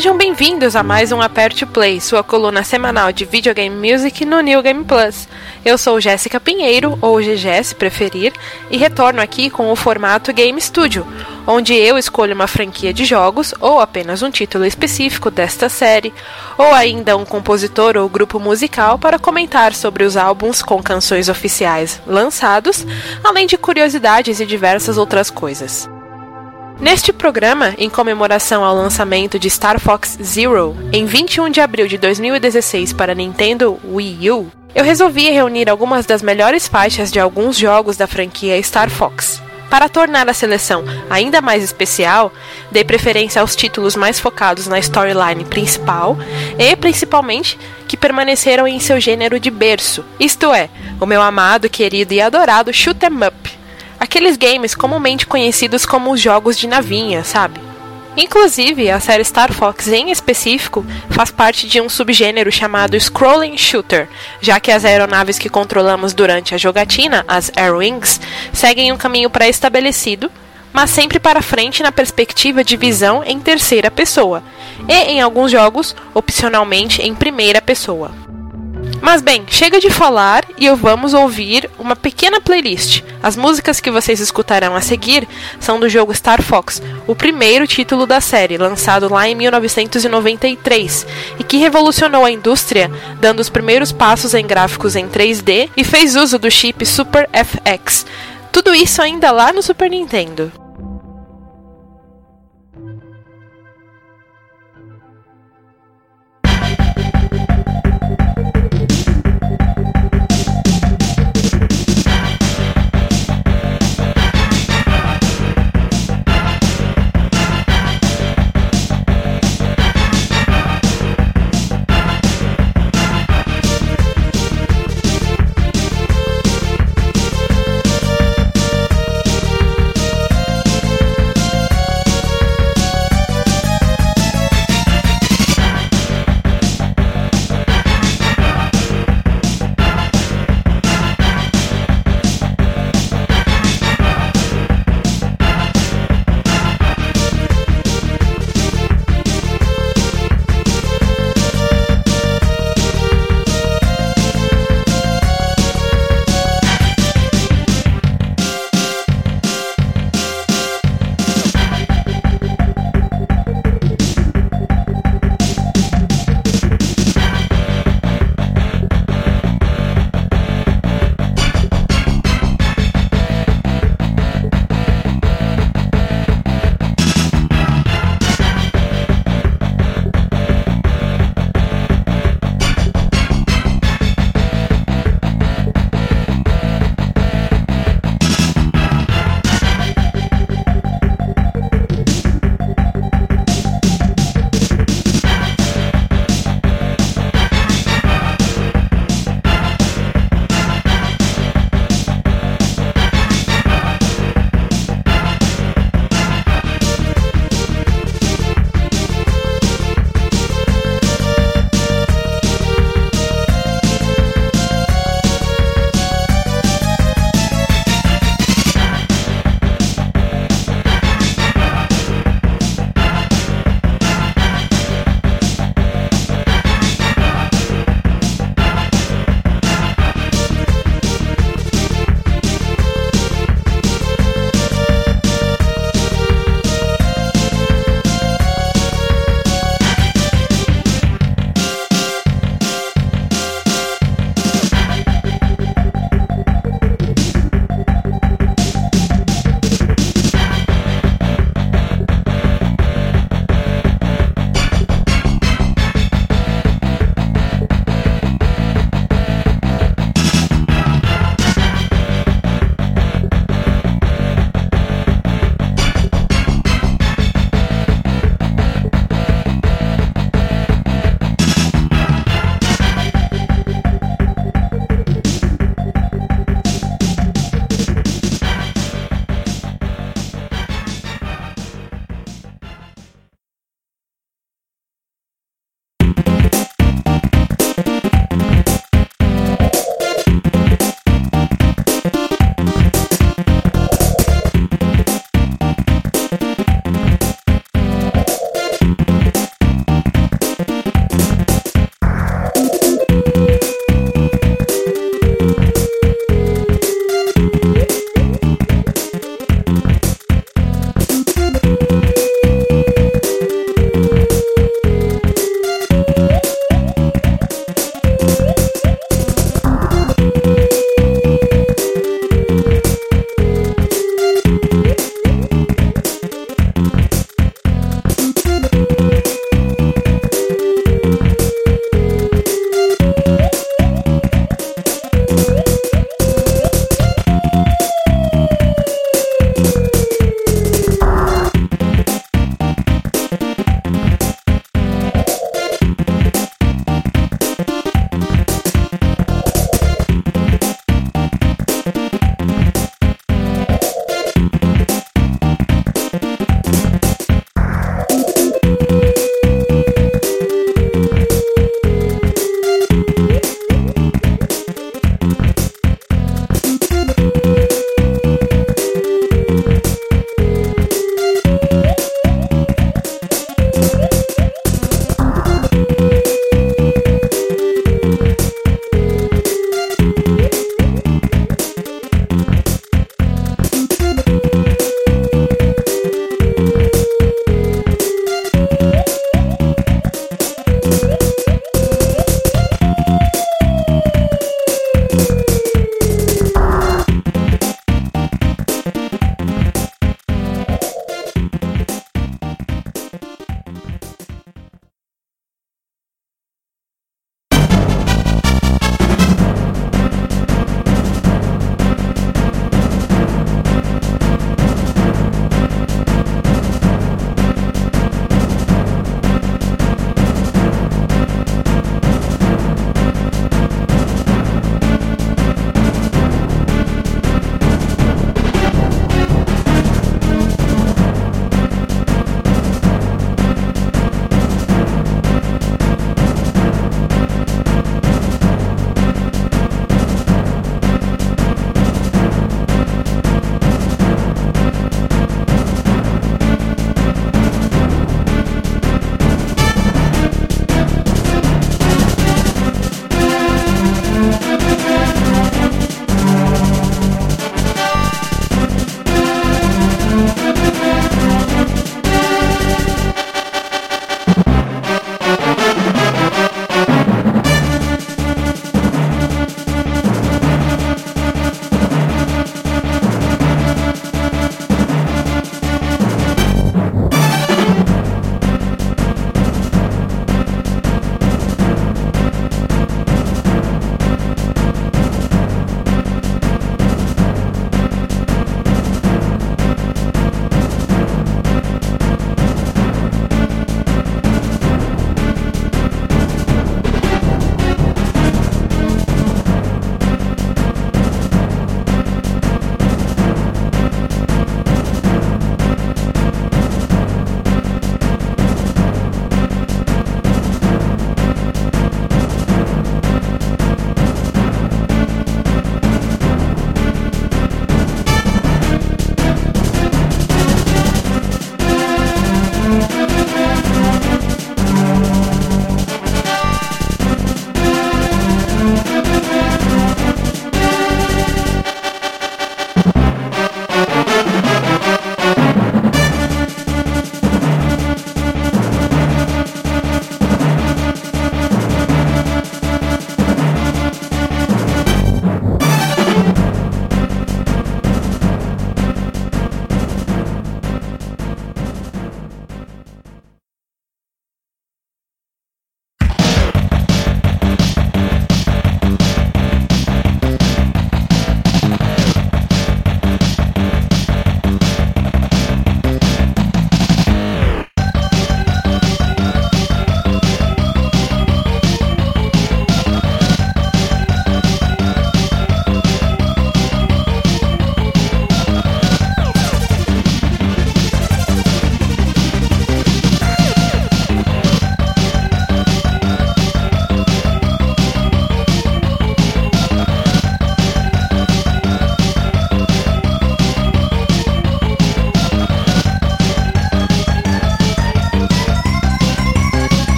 Sejam bem-vindos a mais um Aperte Play, sua coluna semanal de videogame music no New Game Plus. Eu sou Jéssica Pinheiro, ou GG se preferir, e retorno aqui com o formato Game Studio, onde eu escolho uma franquia de jogos, ou apenas um título específico desta série, ou ainda um compositor ou grupo musical para comentar sobre os álbuns com canções oficiais lançados, além de curiosidades e diversas outras coisas. Neste programa, em comemoração ao lançamento de Star Fox Zero em 21 de abril de 2016 para Nintendo Wii U, eu resolvi reunir algumas das melhores faixas de alguns jogos da franquia Star Fox. Para tornar a seleção ainda mais especial, dei preferência aos títulos mais focados na storyline principal e, principalmente, que permaneceram em seu gênero de berço, isto é, o meu amado, querido e adorado shoot 'em up Aqueles games comumente conhecidos como os jogos de navinha, sabe? Inclusive, a série Star Fox em específico faz parte de um subgênero chamado Scrolling Shooter, já que as aeronaves que controlamos durante a jogatina, as Airwings, seguem um caminho pré-estabelecido, mas sempre para frente na perspectiva de visão em terceira pessoa, e em alguns jogos, opcionalmente em primeira pessoa. Mas bem, chega de falar e eu vamos ouvir uma pequena playlist. As músicas que vocês escutarão a seguir são do jogo Star Fox, o primeiro título da série, lançado lá em 1993, e que revolucionou a indústria, dando os primeiros passos em gráficos em 3D e fez uso do chip Super FX. Tudo isso ainda lá no Super Nintendo.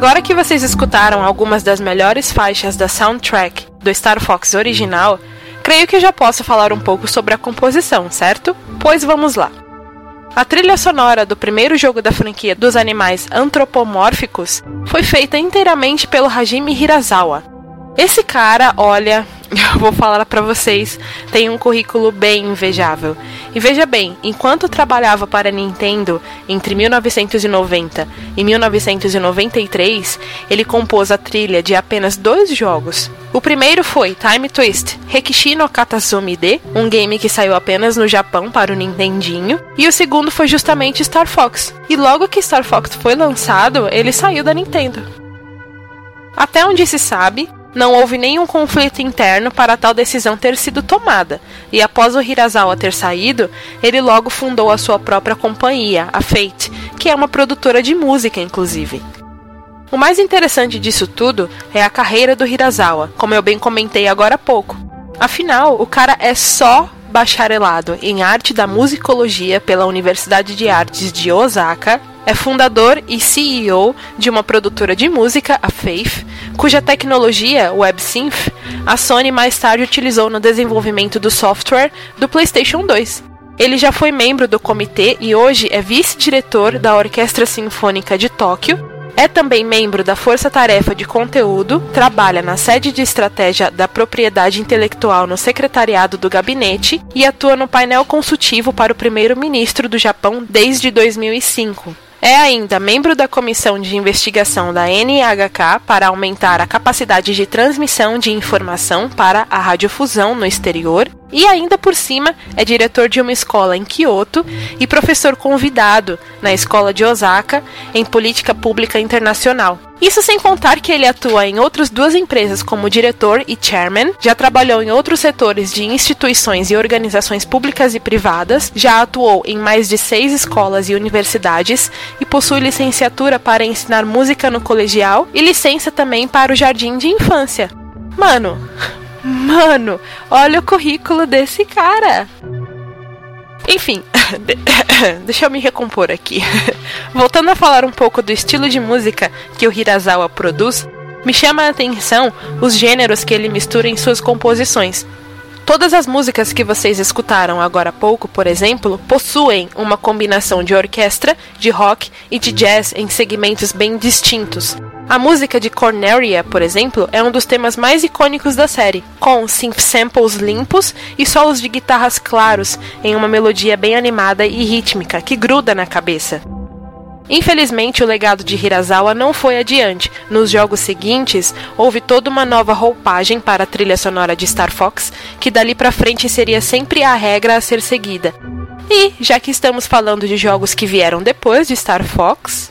Agora que vocês escutaram algumas das melhores faixas da soundtrack do Star Fox original, creio que já posso falar um pouco sobre a composição, certo? Pois vamos lá. A trilha sonora do primeiro jogo da franquia dos animais antropomórficos foi feita inteiramente pelo Hajime Hirasawa. Esse cara, olha, eu vou falar para vocês, tem um currículo bem invejável. E veja bem, enquanto trabalhava para a Nintendo entre 1990 e 1993, ele compôs a trilha de apenas dois jogos. O primeiro foi Time Twist Rekishi no Katazumi D, um game que saiu apenas no Japão para o Nintendinho, e o segundo foi justamente Star Fox. E logo que Star Fox foi lançado, ele saiu da Nintendo. Até onde se sabe, não houve nenhum conflito interno para tal decisão ter sido tomada, e após o Hirasawa ter saído, ele logo fundou a sua própria companhia, a Fate, que é uma produtora de música, inclusive. O mais interessante disso tudo é a carreira do Hirasawa, como eu bem comentei agora há pouco. Afinal, o cara é só bacharelado em arte da musicologia pela Universidade de Artes de Osaka é fundador e CEO de uma produtora de música, a Faith, cuja tecnologia, WebSynth, a Sony mais tarde utilizou no desenvolvimento do software do PlayStation 2. Ele já foi membro do comitê e hoje é vice-diretor da Orquestra Sinfônica de Tóquio é também membro da Força Tarefa de Conteúdo, trabalha na sede de estratégia da propriedade intelectual no secretariado do gabinete e atua no painel consultivo para o primeiro-ministro do Japão desde 2005. É ainda membro da comissão de investigação da NHK para aumentar a capacidade de transmissão de informação para a radiofusão no exterior e ainda por cima é diretor de uma escola em Kyoto e professor convidado na escola de Osaka em política pública internacional. Isso sem contar que ele atua em outras duas empresas como diretor e chairman, já trabalhou em outros setores de instituições e organizações públicas e privadas, já atuou em mais de seis escolas e universidades e possui licenciatura para ensinar música no colegial e licença também para o jardim de infância. Mano, Mano, olha o currículo desse cara. Enfim, deixa eu me recompor aqui. Voltando a falar um pouco do estilo de música que o Hirasawa produz, me chama a atenção os gêneros que ele mistura em suas composições. Todas as músicas que vocês escutaram agora há pouco, por exemplo, possuem uma combinação de orquestra, de rock e de jazz em segmentos bem distintos. A música de Cornelia, por exemplo, é um dos temas mais icônicos da série, com synth samples limpos e solos de guitarras claros em uma melodia bem animada e rítmica que gruda na cabeça. Infelizmente, o legado de Hirasawa não foi adiante. Nos jogos seguintes, houve toda uma nova roupagem para a trilha sonora de Star Fox, que dali para frente seria sempre a regra a ser seguida. E, já que estamos falando de jogos que vieram depois de Star Fox,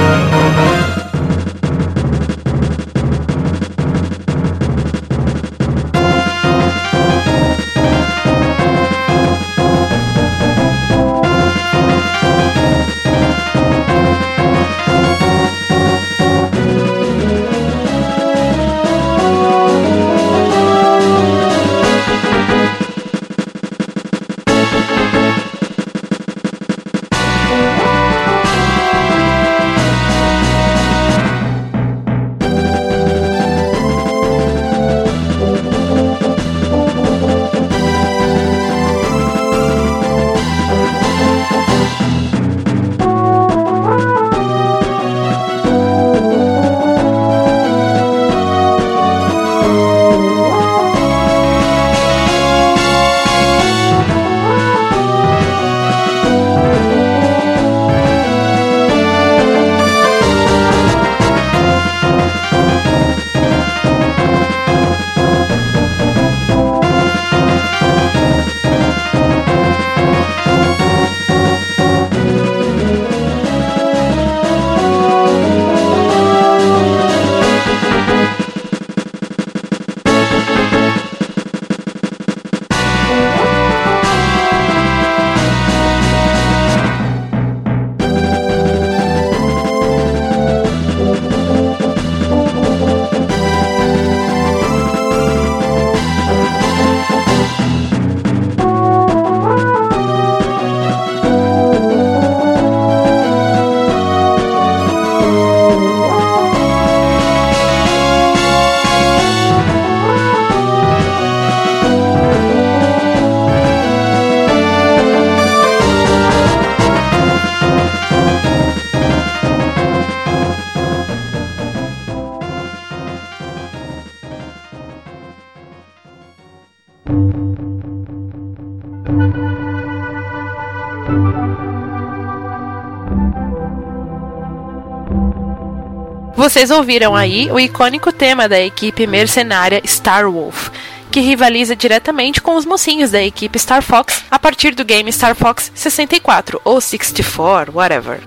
Vocês ouviram aí o icônico tema da equipe mercenária Star Wolf, que rivaliza diretamente com os mocinhos da equipe Star Fox a partir do game Star Fox 64 ou 64, whatever.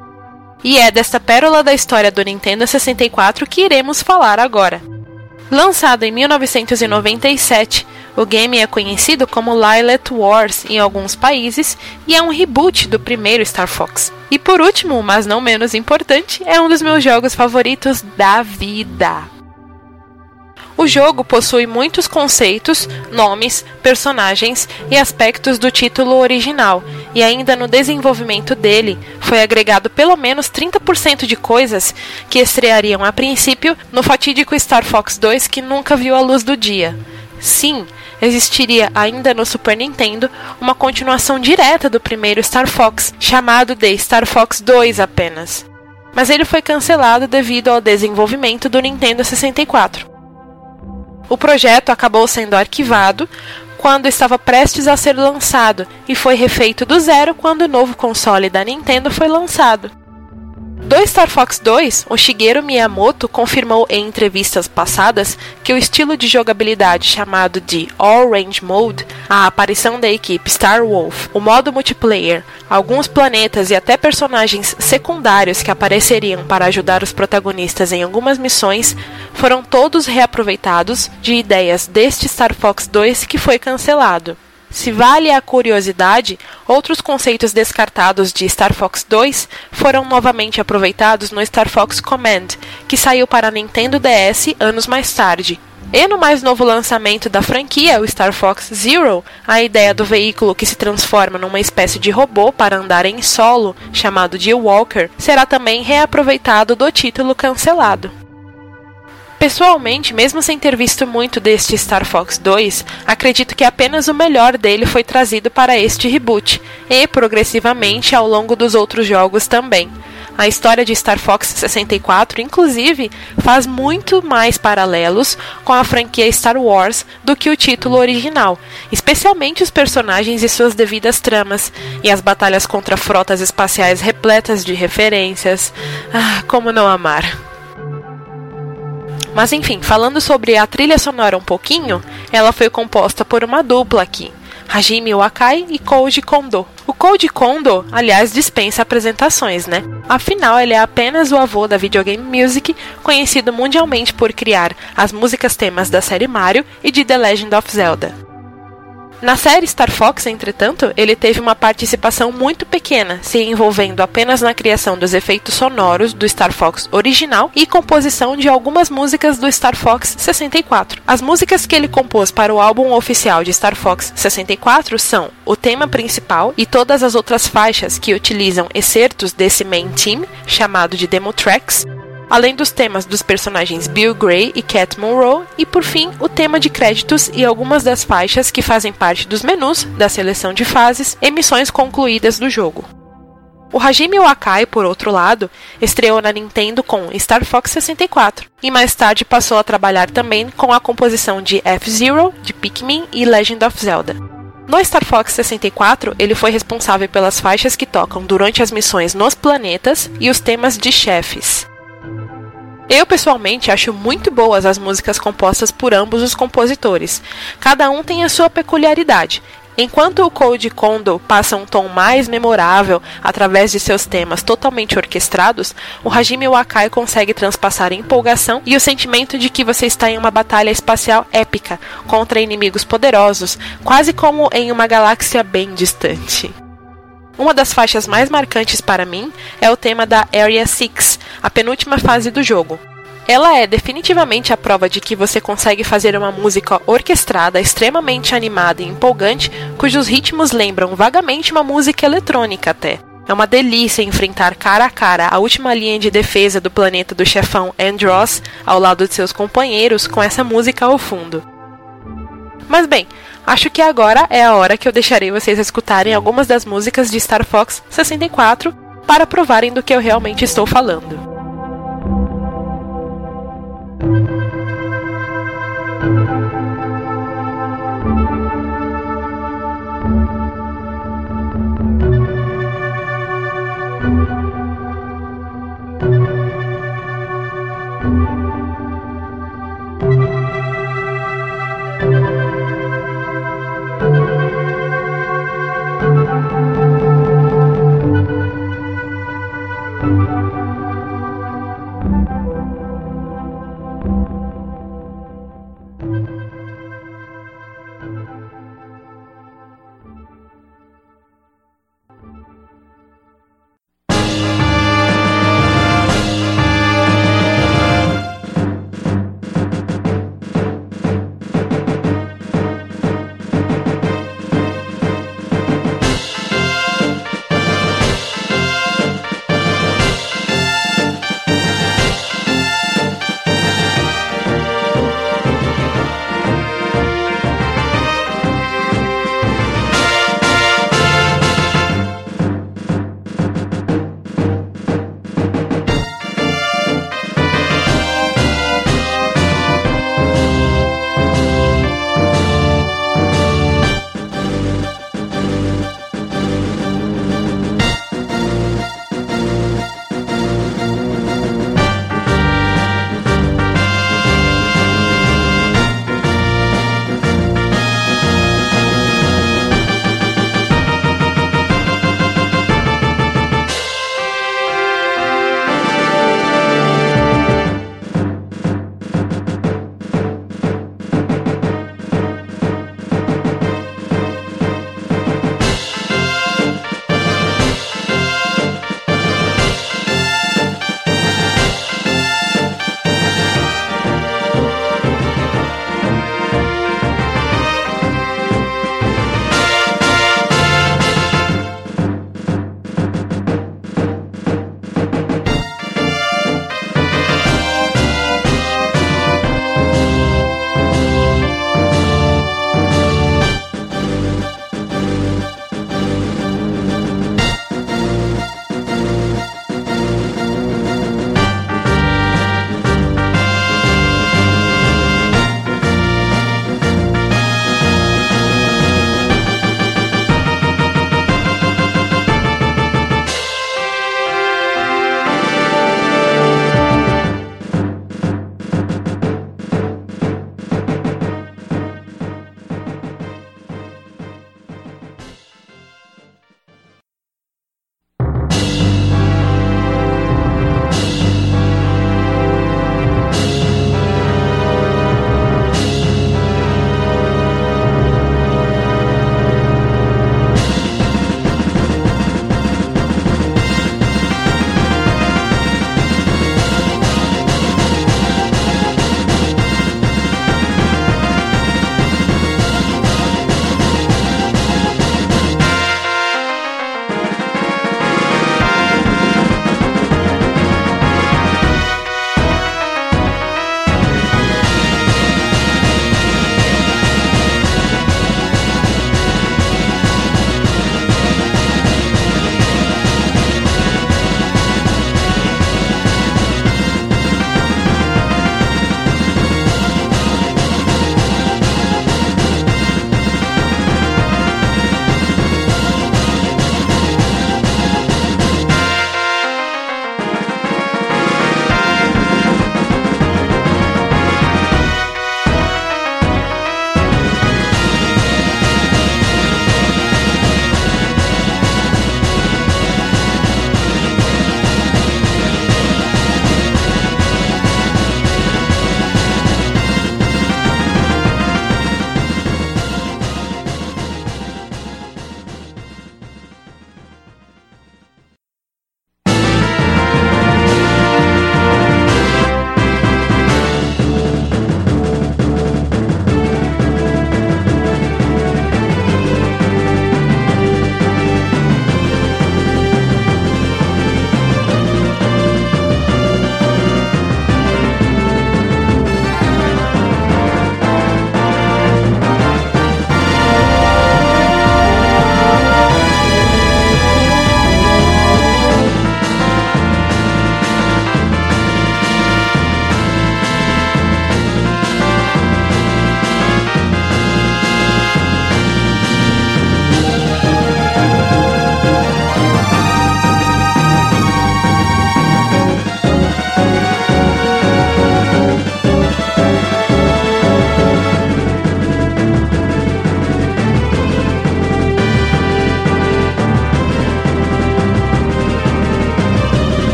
E é desta pérola da história do Nintendo 64 que iremos falar agora. Lançado em 1997, o game é conhecido como Lilith Wars em alguns países e é um reboot do primeiro Star Fox. E por último, mas não menos importante, é um dos meus jogos favoritos da vida. O jogo possui muitos conceitos, nomes, personagens e aspectos do título original, e ainda no desenvolvimento dele foi agregado pelo menos 30% de coisas que estreariam a princípio no fatídico Star Fox 2 que nunca viu a luz do dia. Sim, existiria ainda no Super Nintendo uma continuação direta do primeiro Star Fox, chamado de Star Fox 2 apenas. Mas ele foi cancelado devido ao desenvolvimento do Nintendo 64. O projeto acabou sendo arquivado quando estava prestes a ser lançado e foi refeito do zero quando o novo console da Nintendo foi lançado. Do Star Fox 2, o Shigeru Miyamoto confirmou em entrevistas passadas que o estilo de jogabilidade chamado de All Range Mode, a aparição da equipe Star Wolf, o modo multiplayer, alguns planetas e até personagens secundários que apareceriam para ajudar os protagonistas em algumas missões, foram todos reaproveitados de ideias deste Star Fox 2 que foi cancelado. Se vale a curiosidade, outros conceitos descartados de Star Fox 2 foram novamente aproveitados no Star Fox Command, que saiu para Nintendo DS anos mais tarde. E no mais novo lançamento da franquia, o Star Fox Zero, a ideia do veículo que se transforma numa espécie de robô para andar em solo, chamado de Walker, será também reaproveitado do título cancelado. Pessoalmente, mesmo sem ter visto muito deste Star Fox 2, acredito que apenas o melhor dele foi trazido para este reboot, e progressivamente ao longo dos outros jogos também. A história de Star Fox 64, inclusive, faz muito mais paralelos com a franquia Star Wars do que o título original, especialmente os personagens e suas devidas tramas, e as batalhas contra frotas espaciais repletas de referências. Ah, como não amar! Mas enfim, falando sobre a trilha sonora um pouquinho, ela foi composta por uma dupla aqui. Hajime Wakai e Koji Kondo. O Koji Kondo, aliás, dispensa apresentações, né? Afinal, ele é apenas o avô da videogame music, conhecido mundialmente por criar as músicas temas da série Mario e de The Legend of Zelda. Na série Star Fox, entretanto, ele teve uma participação muito pequena, se envolvendo apenas na criação dos efeitos sonoros do Star Fox original e composição de algumas músicas do Star Fox 64. As músicas que ele compôs para o álbum oficial de Star Fox 64 são o tema principal e todas as outras faixas que utilizam excertos desse main theme, chamado de demo tracks, além dos temas dos personagens Bill Gray e Cat Monroe, e por fim, o tema de créditos e algumas das faixas que fazem parte dos menus, da seleção de fases e missões concluídas do jogo. O Hajime Wakai, por outro lado, estreou na Nintendo com Star Fox 64 e mais tarde passou a trabalhar também com a composição de F-Zero, de Pikmin e Legend of Zelda. No Star Fox 64, ele foi responsável pelas faixas que tocam durante as missões nos planetas e os temas de chefes. Eu pessoalmente acho muito boas as músicas compostas por ambos os compositores. Cada um tem a sua peculiaridade. Enquanto o Code Kondo passa um tom mais memorável através de seus temas totalmente orquestrados, o Hajime Wakai consegue transpassar empolgação e o sentimento de que você está em uma batalha espacial épica contra inimigos poderosos, quase como em uma galáxia bem distante. Uma das faixas mais marcantes para mim é o tema da Area 6, a penúltima fase do jogo. Ela é definitivamente a prova de que você consegue fazer uma música orquestrada, extremamente animada e empolgante, cujos ritmos lembram vagamente uma música eletrônica até. É uma delícia enfrentar cara a cara a última linha de defesa do planeta do chefão Andross ao lado de seus companheiros com essa música ao fundo. Mas bem, Acho que agora é a hora que eu deixarei vocês escutarem algumas das músicas de Star Fox 64 para provarem do que eu realmente estou falando.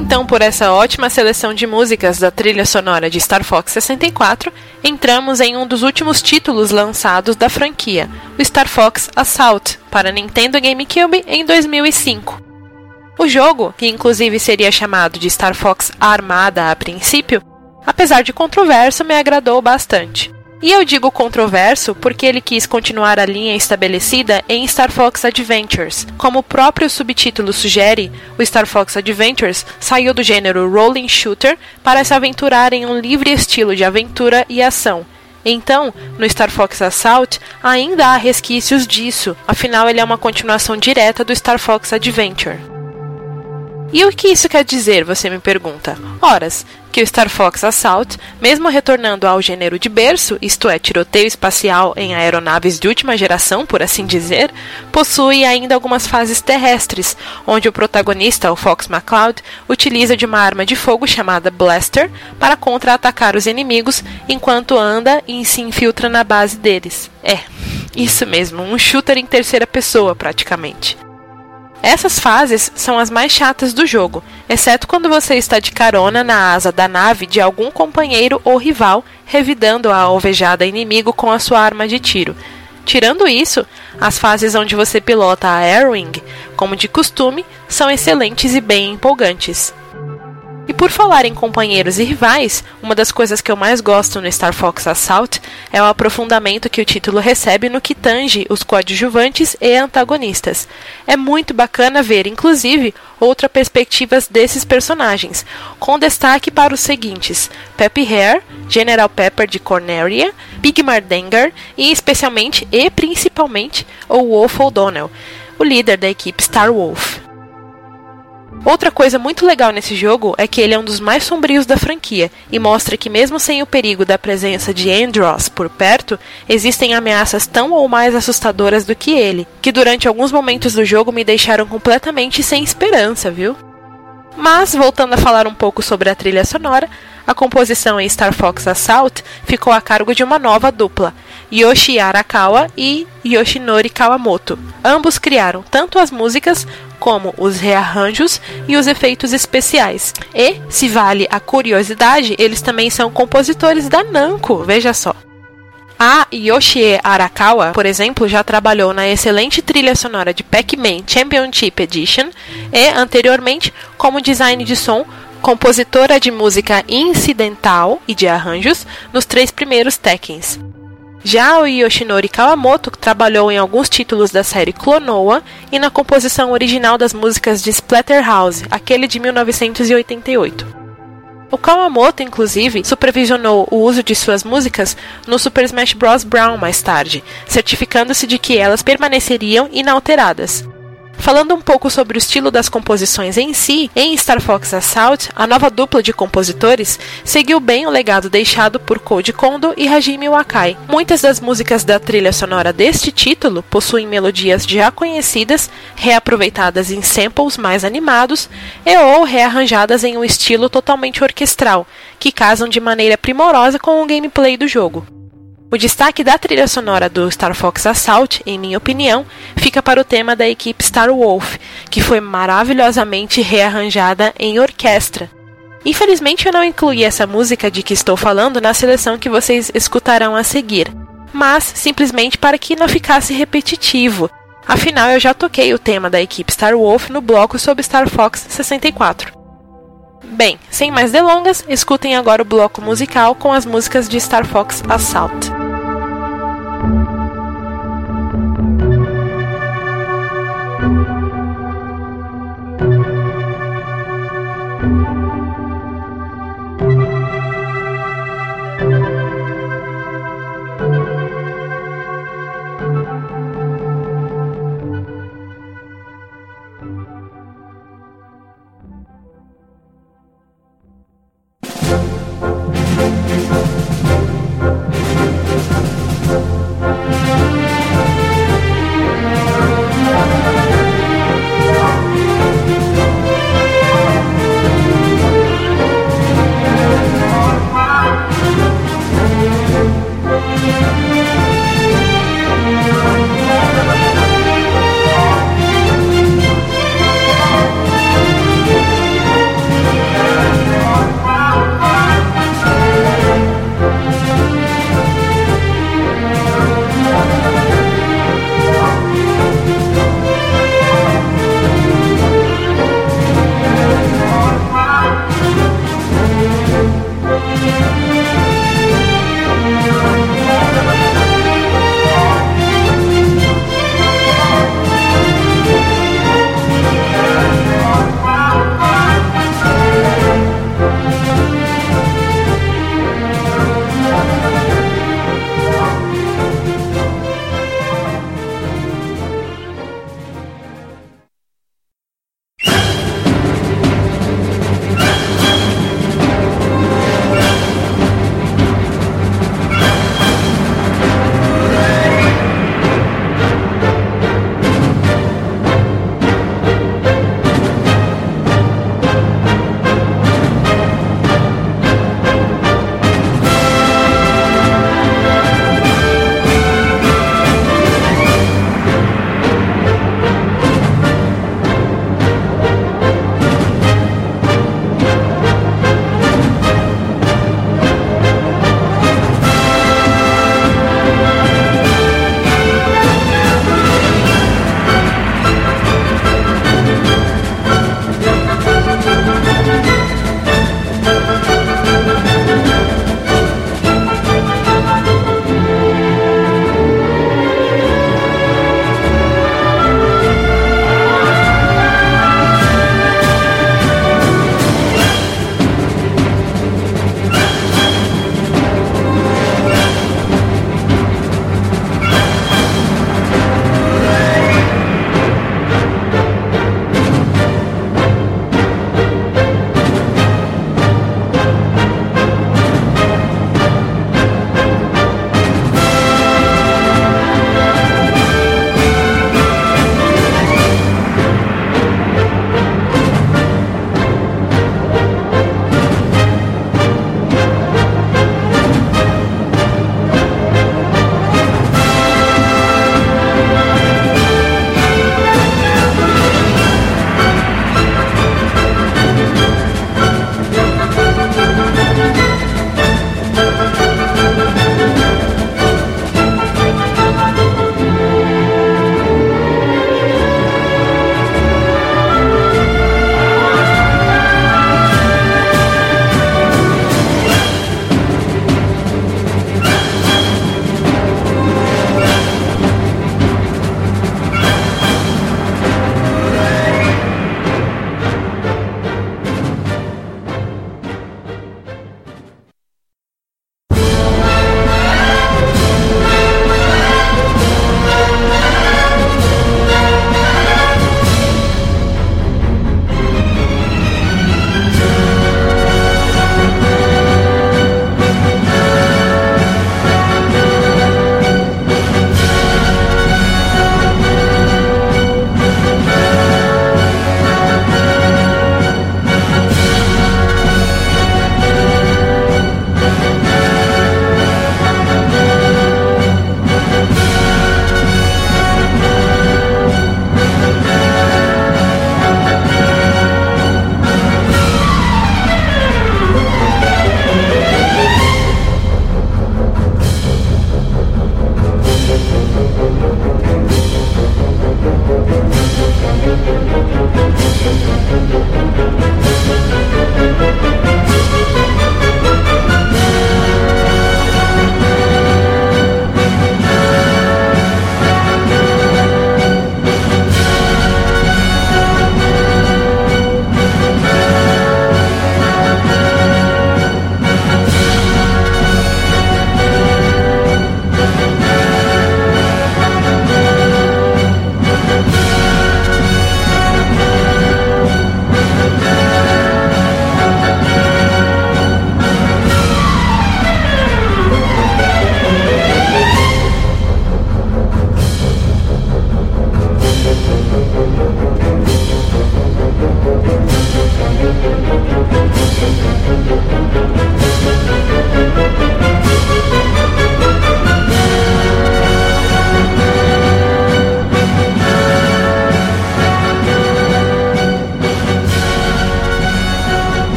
Então por essa ótima seleção de músicas da trilha sonora de Star Fox 64, entramos em um dos últimos títulos lançados da franquia, o Star Fox Assault, para Nintendo GameCube em 2005. O jogo, que inclusive seria chamado de Star Fox Armada a princípio, apesar de controverso, me agradou bastante. E eu digo controverso porque ele quis continuar a linha estabelecida em Star Fox Adventures. Como o próprio subtítulo sugere, o Star Fox Adventures saiu do gênero rolling shooter para se aventurar em um livre estilo de aventura e ação. Então, no Star Fox Assault ainda há resquícios disso, afinal ele é uma continuação direta do Star Fox Adventure. E o que isso quer dizer, você me pergunta? Horas, que o Star Fox Assault, mesmo retornando ao gênero de berço, isto é, tiroteio espacial em aeronaves de última geração, por assim dizer, possui ainda algumas fases terrestres, onde o protagonista, o Fox McCloud, utiliza de uma arma de fogo chamada Blaster para contra-atacar os inimigos enquanto anda e se infiltra na base deles. É, isso mesmo, um shooter em terceira pessoa, praticamente. Essas fases são as mais chatas do jogo, exceto quando você está de carona na asa da nave de algum companheiro ou rival, revidando a alvejada inimigo com a sua arma de tiro. Tirando isso, as fases onde você pilota a Airwing, como de costume, são excelentes e bem empolgantes. E por falar em companheiros e rivais, uma das coisas que eu mais gosto no Star Fox Assault é o aprofundamento que o título recebe no que tange os coadjuvantes e antagonistas. É muito bacana ver, inclusive, outras perspectivas desses personagens, com destaque para os seguintes: Peppy Hare, General Pepper de Corneria, Big Mardengar e especialmente e principalmente o Wolf O'Donnell, o líder da equipe Star Wolf. Outra coisa muito legal nesse jogo é que ele é um dos mais sombrios da franquia e mostra que, mesmo sem o perigo da presença de Andross por perto, existem ameaças tão ou mais assustadoras do que ele, que durante alguns momentos do jogo me deixaram completamente sem esperança, viu? Mas, voltando a falar um pouco sobre a trilha sonora, a composição em Star Fox Assault ficou a cargo de uma nova dupla, Yoshi Arakawa e Yoshinori Kawamoto. Ambos criaram tanto as músicas como os rearranjos e os efeitos especiais. E, se vale a curiosidade, eles também são compositores da Namco, veja só. A Yoshie Arakawa, por exemplo, já trabalhou na excelente trilha sonora de Pac-Man Championship Edition e, anteriormente, como design de som, compositora de música incidental e de arranjos nos três primeiros Tekkens. Já o Yoshinori Kawamoto trabalhou em alguns títulos da série Clonoa e na composição original das músicas de Splatterhouse, aquele de 1988. O Kawamoto, inclusive, supervisionou o uso de suas músicas no Super Smash Bros. Brown mais tarde, certificando-se de que elas permaneceriam inalteradas. Falando um pouco sobre o estilo das composições em si, em Star Fox Assault, a nova dupla de compositores seguiu bem o legado deixado por Koji Kondo e Hajime Wakai. Muitas das músicas da trilha sonora deste título possuem melodias já conhecidas, reaproveitadas em samples mais animados e ou rearranjadas em um estilo totalmente orquestral, que casam de maneira primorosa com o gameplay do jogo. O destaque da trilha sonora do Star Fox Assault, em minha opinião, fica para o tema da equipe Star Wolf, que foi maravilhosamente rearranjada em orquestra. Infelizmente eu não incluí essa música de que estou falando na seleção que vocês escutarão a seguir, mas simplesmente para que não ficasse repetitivo. Afinal, eu já toquei o tema da equipe Star Wolf no bloco sobre Star Fox 64. Bem, sem mais delongas, escutem agora o bloco musical com as músicas de Star Fox Assault.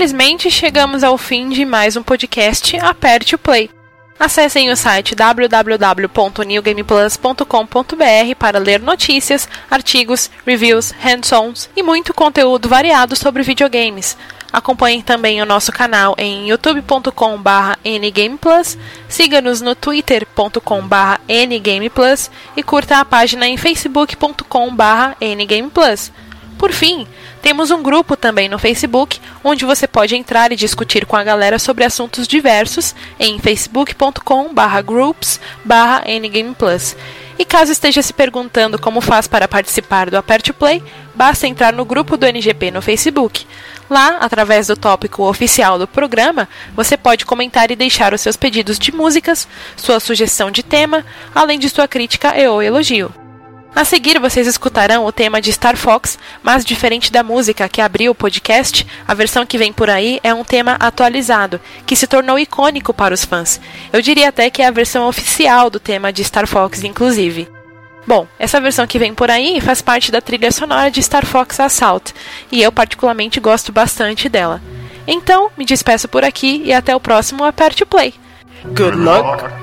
Infelizmente chegamos ao fim de mais um podcast Aperte o Play. Acessem o site www.newgameplus.com.br para ler notícias, artigos, reviews, hands-ons e muito conteúdo variado sobre videogames. Acompanhem também o nosso canal em youtube.com.br ngameplus, siga-nos no twitter.com.br ngameplus e curta a página em facebook.com.br ngameplus. Por fim, temos um grupo também no Facebook, onde você pode entrar e discutir com a galera sobre assuntos diversos em facebook.com/groups/ngameplus. E caso esteja se perguntando como faz para participar do Aperte Play, basta entrar no grupo do NGP no Facebook. Lá, através do tópico oficial do programa, você pode comentar e deixar os seus pedidos de músicas, sua sugestão de tema, além de sua crítica e ou elogio. A seguir, vocês escutarão o tema de Star Fox, mas diferente da música que abriu o podcast, a versão que vem por aí é um tema atualizado, que se tornou icônico para os fãs. Eu diria até que é a versão oficial do tema de Star Fox, inclusive. Bom, essa versão que vem por aí faz parte da trilha sonora de Star Fox Assault, e eu particularmente gosto bastante dela. Então, me despeço por aqui e até o próximo Aperte Play. Good luck